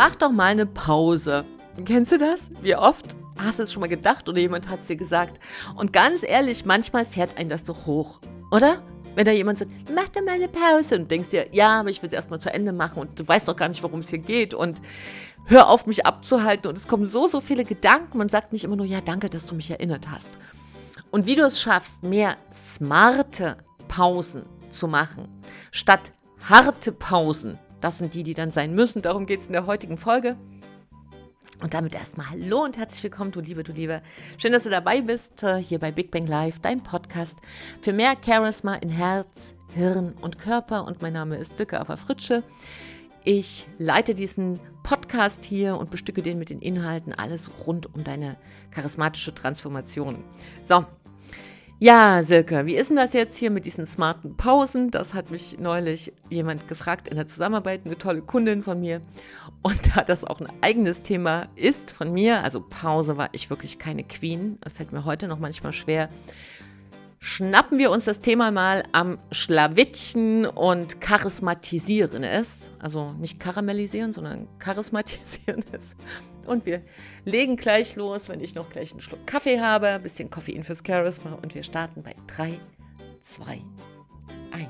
mach doch mal eine Pause. Kennst du das? Wie oft hast du es schon mal gedacht oder jemand hat es dir gesagt? Und ganz ehrlich, manchmal fährt einen das doch hoch, oder? Wenn da jemand sagt, mach doch mal eine Pause und denkst dir, ja, aber ich will es erstmal zu Ende machen und du weißt doch gar nicht, worum es hier geht und hör auf, mich abzuhalten und es kommen so, so viele Gedanken. Man sagt nicht immer nur, ja, danke, dass du mich erinnert hast. Und wie du es schaffst, mehr smarte Pausen zu machen, statt harte Pausen, das sind die, die dann sein müssen. Darum geht es in der heutigen Folge. Und damit erstmal Hallo und herzlich willkommen, du Liebe, du Liebe. Schön, dass du dabei bist, äh, hier bei Big Bang Live, dein Podcast für mehr Charisma in Herz, Hirn und Körper. Und mein Name ist Silke Ava Fritsche. Ich leite diesen Podcast hier und bestücke den mit den Inhalten, alles rund um deine charismatische Transformation. So, ja, Silke, wie ist denn das jetzt hier mit diesen smarten Pausen? Das hat mich neulich jemand gefragt in der Zusammenarbeit, eine tolle Kundin von mir. Und da das auch ein eigenes Thema ist von mir, also Pause war ich wirklich keine Queen, das fällt mir heute noch manchmal schwer, schnappen wir uns das Thema mal am Schlawittchen und charismatisieren es. Also nicht karamellisieren, sondern charismatisieren es. Und wir legen gleich los, wenn ich noch gleich einen Schluck Kaffee habe, ein bisschen Koffein fürs Charisma und wir starten bei 3, 2, 1.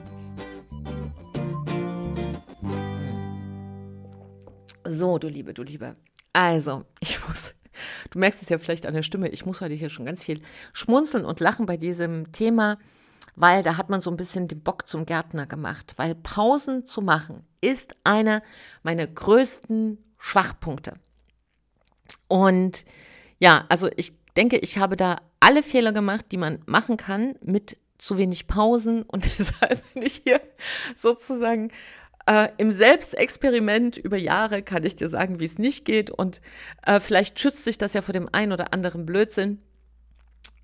So, du Liebe, du Liebe. Also, ich muss, du merkst es ja vielleicht an der Stimme, ich muss heute hier schon ganz viel schmunzeln und lachen bei diesem Thema, weil da hat man so ein bisschen den Bock zum Gärtner gemacht, weil Pausen zu machen ist einer meiner größten Schwachpunkte. Und ja, also ich denke, ich habe da alle Fehler gemacht, die man machen kann mit zu wenig Pausen. Und deshalb bin ich hier sozusagen äh, im Selbstexperiment über Jahre kann ich dir sagen, wie es nicht geht. Und äh, vielleicht schützt sich das ja vor dem einen oder anderen Blödsinn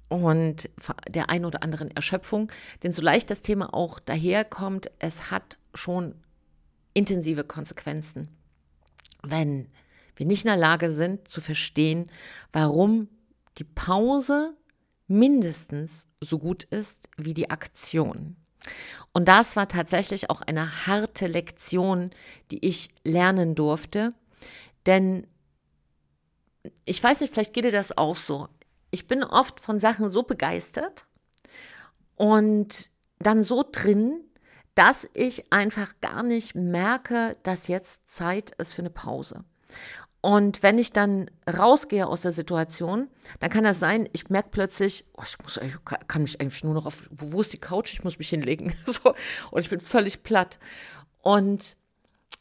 und der ein oder anderen Erschöpfung, denn so leicht das Thema auch daherkommt, es hat schon intensive Konsequenzen, wenn wir nicht in der Lage sind zu verstehen, warum die Pause mindestens so gut ist wie die Aktion. Und das war tatsächlich auch eine harte Lektion, die ich lernen durfte. Denn ich weiß nicht, vielleicht geht dir das auch so. Ich bin oft von Sachen so begeistert und dann so drin, dass ich einfach gar nicht merke, dass jetzt Zeit ist für eine Pause. Und wenn ich dann rausgehe aus der Situation, dann kann das sein, ich merke plötzlich, oh, ich muss, ich kann mich eigentlich nur noch auf, wo ist die Couch? Ich muss mich hinlegen. so, und ich bin völlig platt. Und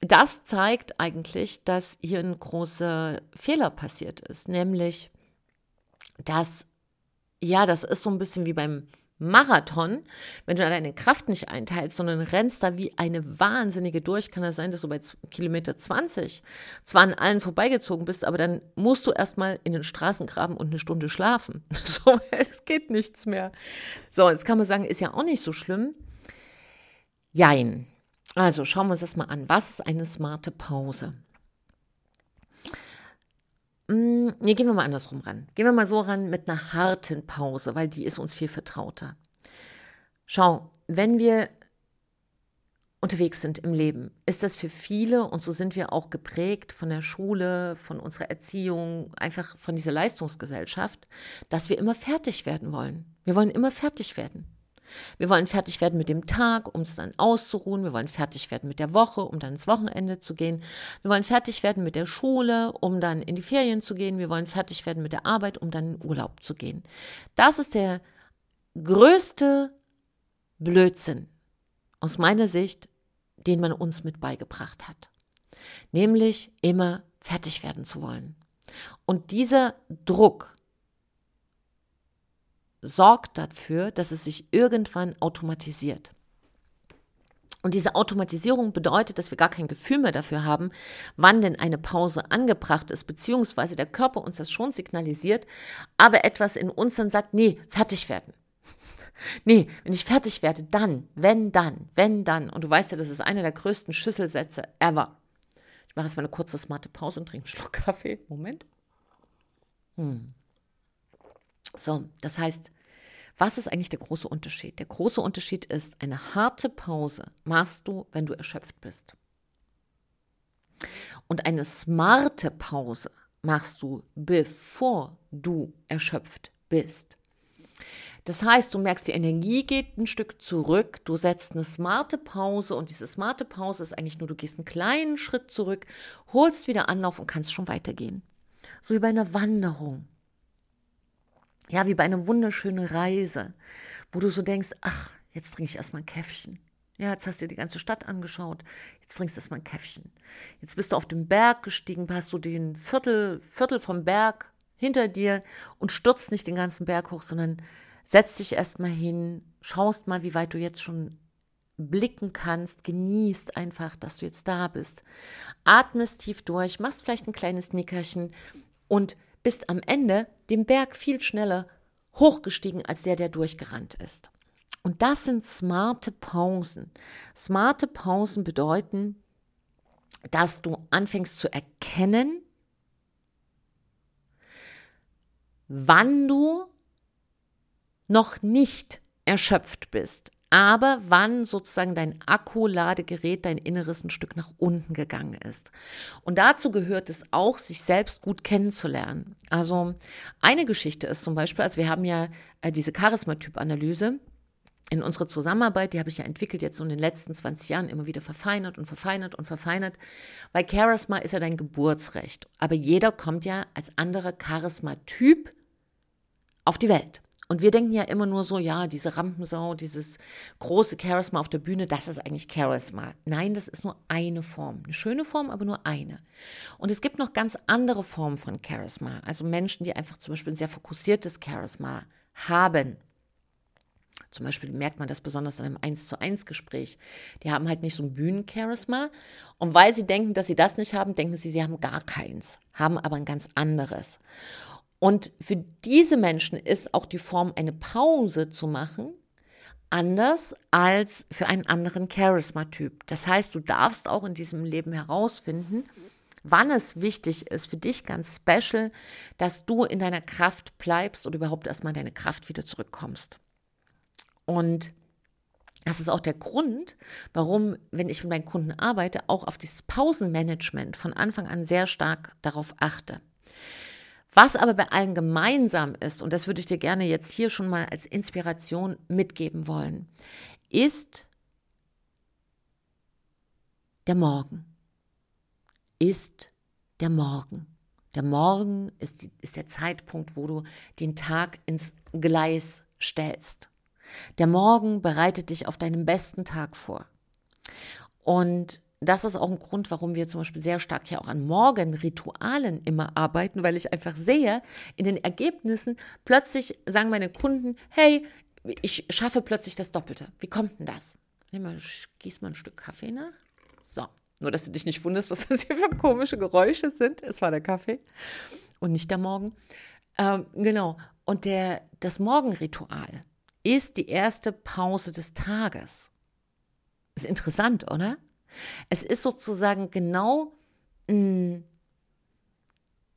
das zeigt eigentlich, dass hier ein großer Fehler passiert ist, nämlich, dass, ja, das ist so ein bisschen wie beim Marathon, wenn du deine Kraft nicht einteilst, sondern rennst da wie eine Wahnsinnige durch, kann das sein, dass du bei Kilometer 20 zwar an allen vorbeigezogen bist, aber dann musst du erstmal in den Straßengraben und eine Stunde schlafen. So, es geht nichts mehr. So, jetzt kann man sagen, ist ja auch nicht so schlimm. Jein. Also schauen wir uns das mal an. Was ist eine smarte Pause? Mm, nee, gehen wir mal andersrum ran. Gehen wir mal so ran mit einer harten Pause, weil die ist uns viel vertrauter. Schau, wenn wir unterwegs sind im Leben, ist das für viele, und so sind wir auch geprägt von der Schule, von unserer Erziehung, einfach von dieser Leistungsgesellschaft, dass wir immer fertig werden wollen. Wir wollen immer fertig werden. Wir wollen fertig werden mit dem Tag, um es dann auszuruhen. Wir wollen fertig werden mit der Woche, um dann ins Wochenende zu gehen. Wir wollen fertig werden mit der Schule, um dann in die Ferien zu gehen. Wir wollen fertig werden mit der Arbeit, um dann in Urlaub zu gehen. Das ist der größte Blödsinn aus meiner Sicht, den man uns mit beigebracht hat. Nämlich immer fertig werden zu wollen. Und dieser Druck, sorgt dafür, dass es sich irgendwann automatisiert. Und diese Automatisierung bedeutet, dass wir gar kein Gefühl mehr dafür haben, wann denn eine Pause angebracht ist, beziehungsweise der Körper uns das schon signalisiert, aber etwas in uns dann sagt, nee, fertig werden. nee, wenn ich fertig werde, dann, wenn dann, wenn dann. Und du weißt ja, das ist einer der größten Schüsselsätze ever. Ich mache jetzt mal eine kurze smarte Pause und trinke einen Schluck Kaffee. Moment. Hm. So, das heißt, was ist eigentlich der große Unterschied? Der große Unterschied ist, eine harte Pause machst du, wenn du erschöpft bist. Und eine smarte Pause machst du, bevor du erschöpft bist. Das heißt, du merkst, die Energie geht ein Stück zurück, du setzt eine smarte Pause und diese smarte Pause ist eigentlich nur, du gehst einen kleinen Schritt zurück, holst wieder Anlauf und kannst schon weitergehen. So wie bei einer Wanderung. Ja, wie bei einer wunderschönen Reise, wo du so denkst, ach, jetzt trinke ich erstmal ein Käffchen. Ja, jetzt hast du dir die ganze Stadt angeschaut. Jetzt trinkst du erstmal ein Käffchen. Jetzt bist du auf den Berg gestiegen, hast du den Viertel, Viertel vom Berg hinter dir und stürzt nicht den ganzen Berg hoch, sondern setzt dich erstmal hin, schaust mal, wie weit du jetzt schon blicken kannst, genießt einfach, dass du jetzt da bist. Atmest tief durch, machst vielleicht ein kleines Nickerchen und bist am Ende den Berg viel schneller hochgestiegen als der, der durchgerannt ist. Und das sind smarte Pausen. Smarte Pausen bedeuten, dass du anfängst zu erkennen, wann du noch nicht erschöpft bist, aber wann sozusagen dein Akkuladegerät, dein Inneres ein Stück nach unten gegangen ist. Und dazu gehört es auch, sich selbst gut kennenzulernen. Also eine Geschichte ist zum Beispiel, also wir haben ja äh, diese Charismatyp-Analyse, in unserer Zusammenarbeit, die habe ich ja entwickelt jetzt in den letzten 20 Jahren immer wieder verfeinert und verfeinert und verfeinert, weil Charisma ist ja dein Geburtsrecht. Aber jeder kommt ja als anderer Charisma-Typ auf die Welt. Und wir denken ja immer nur so, ja, diese Rampensau, dieses große Charisma auf der Bühne, das ist eigentlich Charisma. Nein, das ist nur eine Form. Eine schöne Form, aber nur eine. Und es gibt noch ganz andere Formen von Charisma. Also Menschen, die einfach zum Beispiel ein sehr fokussiertes Charisma haben. Zum Beispiel merkt man das besonders in einem 1 zu 1 Gespräch. Die haben halt nicht so ein Bühnencharisma. Und weil sie denken, dass sie das nicht haben, denken sie, sie haben gar keins, haben aber ein ganz anderes. Und für diese Menschen ist auch die Form, eine Pause zu machen, anders als für einen anderen Charisma-Typ. Das heißt, du darfst auch in diesem Leben herausfinden, wann es wichtig ist, für dich ganz special, dass du in deiner Kraft bleibst oder überhaupt erstmal in deine Kraft wieder zurückkommst. Und das ist auch der Grund, warum, wenn ich mit meinen Kunden arbeite, auch auf dieses Pausenmanagement von Anfang an sehr stark darauf achte. Was aber bei allen gemeinsam ist, und das würde ich dir gerne jetzt hier schon mal als Inspiration mitgeben wollen, ist der Morgen. Ist der Morgen. Der Morgen ist, die, ist der Zeitpunkt, wo du den Tag ins Gleis stellst. Der Morgen bereitet dich auf deinen besten Tag vor. Und das ist auch ein Grund, warum wir zum Beispiel sehr stark hier auch an Morgenritualen immer arbeiten, weil ich einfach sehe, in den Ergebnissen plötzlich sagen meine Kunden, hey, ich schaffe plötzlich das Doppelte. Wie kommt denn das? Nimm mal, gieß mal ein Stück Kaffee nach. So. Nur, dass du dich nicht wunderst, was das hier für komische Geräusche sind. Es war der Kaffee und nicht der Morgen. Ähm, genau. Und der, das Morgenritual ist die erste Pause des Tages. Ist interessant, oder? Es ist sozusagen genau, hm,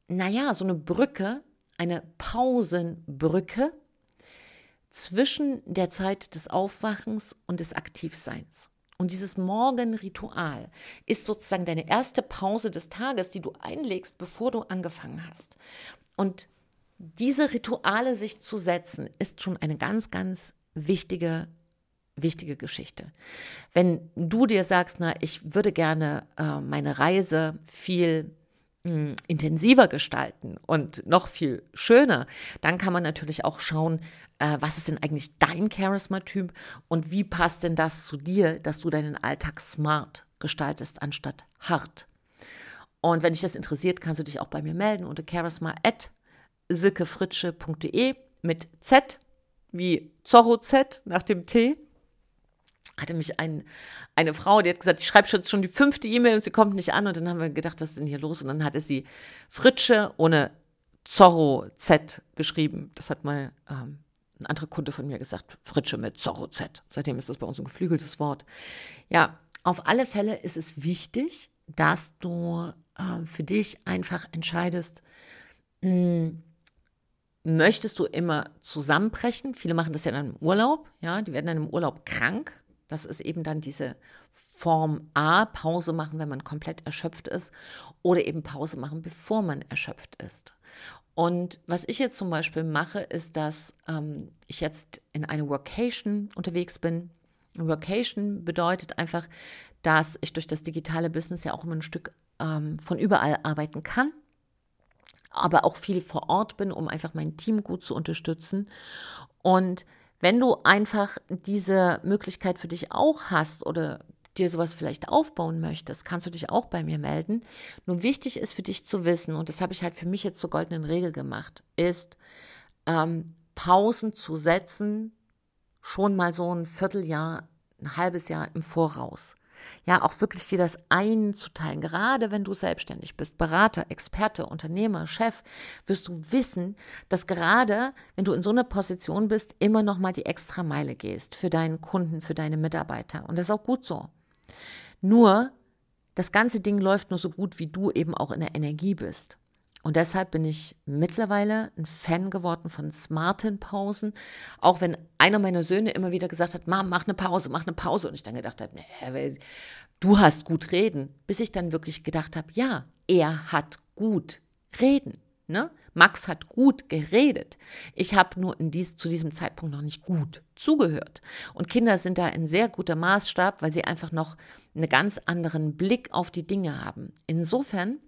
naja, so eine Brücke, eine Pausenbrücke zwischen der Zeit des Aufwachens und des Aktivseins. Und dieses Morgenritual ist sozusagen deine erste Pause des Tages, die du einlegst, bevor du angefangen hast. Und diese Rituale sich zu setzen, ist schon eine ganz, ganz wichtige wichtige Geschichte. Wenn du dir sagst, na, ich würde gerne äh, meine Reise viel mh, hm, intensiver gestalten und noch viel schöner, dann kann man natürlich auch schauen, äh, was ist denn eigentlich dein Charisma-Typ und wie passt denn das zu dir, dass du deinen Alltag smart gestaltest anstatt hart. Und wenn dich das interessiert, kannst du dich auch bei mir melden unter charisma.silkefritsche.de mit Z wie Zorro Z nach dem T hatte mich ein, eine Frau, die hat gesagt, ich schreibe jetzt schon die fünfte E-Mail und sie kommt nicht an. Und dann haben wir gedacht, was ist denn hier los? Und dann hatte sie Fritsche ohne Zorro Z geschrieben. Das hat mal ähm, ein anderer Kunde von mir gesagt, Fritsche mit Zorro Z. Seitdem ist das bei uns ein geflügeltes Wort. Ja, auf alle Fälle ist es wichtig, dass du äh, für dich einfach entscheidest, hm, möchtest du immer zusammenbrechen? Viele machen das ja dann im Urlaub, ja, die werden dann im Urlaub krank Das ist eben dann diese Form A, Pause machen, wenn man komplett erschöpft ist, oder eben Pause machen, bevor man erschöpft ist. Und was ich jetzt zum Beispiel mache, ist, dass ähm, ich jetzt in eine Workation unterwegs bin. Workation bedeutet einfach, dass ich durch das digitale Business ja auch immer ein Stück ähm, von überall arbeiten kann, aber auch viel vor Ort bin, um einfach mein Team gut zu unterstützen. Und wenn du einfach diese Möglichkeit für dich auch hast oder dir sowas vielleicht aufbauen möchtest, kannst du dich auch bei mir melden. Nur wichtig ist für dich zu wissen, und das habe ich halt für mich jetzt zur goldenen Regel gemacht, ist ähm, Pausen zu setzen, schon mal so ein Vierteljahr, ein halbes Jahr im Voraus. Ja, auch wirklich dir das einzuteilen. Gerade wenn du selbstständig bist, Berater, Experte, Unternehmer, Chef, wirst du wissen, dass gerade wenn du in so einer Position bist, immer noch mal die extra Meile gehst für deinen Kunden, für deine Mitarbeiter. Und das ist auch gut so. Nur, das ganze Ding läuft nur so gut, wie du eben auch in der Energie bist. Und deshalb bin ich mittlerweile ein Fan geworden von smarten Pausen. Auch wenn einer meiner Söhne immer wieder gesagt hat, Mom, mach eine Pause, mach eine Pause. Und ich dann gedacht habe, nee, du hast gut reden. Bis ich dann wirklich gedacht habe, ja, er hat gut reden. Ne? Max hat gut geredet. Ich habe nur dies, zu diesem Zeitpunkt noch nicht gut zugehört. Und Kinder sind da ein sehr guter Maßstab, weil sie einfach noch einen ganz anderen Blick auf die Dinge haben. Insofern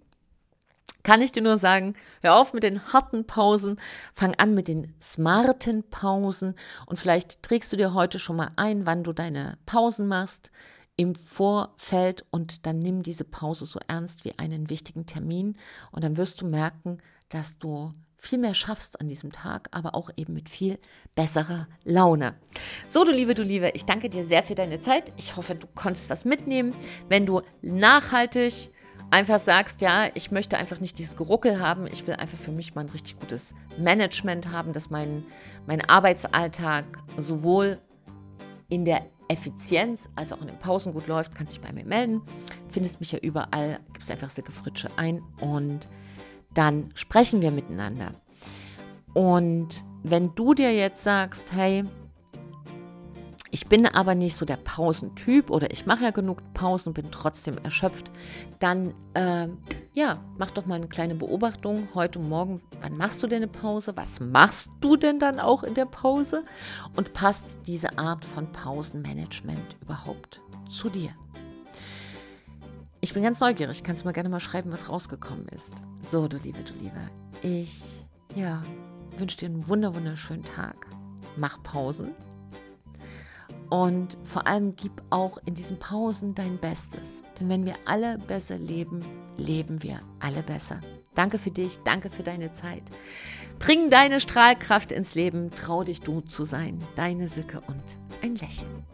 kann ich dir nur sagen, hör auf mit den harten Pausen, fang an mit den smarten Pausen und vielleicht trägst du dir heute schon mal ein, wann du deine Pausen machst im Vorfeld und dann nimm diese Pause so ernst wie einen wichtigen Termin und dann wirst du merken, dass du viel mehr schaffst an diesem Tag, aber auch eben mit viel besserer Laune. So, du Liebe, du Liebe, ich danke dir sehr für deine Zeit. Ich hoffe, du konntest was mitnehmen. Wenn du nachhaltig einfach sagst, ja, ich möchte einfach nicht dieses Geruckel haben, ich will einfach für mich mal ein richtig gutes Management haben, dass mein, mein Arbeitsalltag sowohl in der Effizienz als auch in den Pausen gut läuft, kannst dich bei mir melden. Findest mich ja überall, gibst einfach Silke Fritsche ein und dann sprechen wir miteinander. Und wenn du dir jetzt sagst, hey, ich bin aber nicht so der Pausentyp oder ich mache ja genug Pausen und bin trotzdem erschöpft, dann äh, ja, mach doch mal eine kleine Beobachtung heute Morgen. Wann machst du denn eine Pause? Was machst du denn dann auch in der Pause? Und passt diese Art von Pausenmanagement überhaupt zu dir? Ich bin ganz neugierig. Kannst du mal gerne mal schreiben, was rausgekommen ist. So, du Liebe, du Liebe. Ich, ja, wünsche dir einen wunderschönen Tag. Mach Pausen und vor allem gib auch in diesen Pausen dein Bestes. Denn wenn wir alle besser leben, leben wir alle besser. Danke für dich, danke für deine Zeit. Bring deine Strahlkraft ins Leben, trau dich du zu sein. Deine Sicke und ein Lächeln.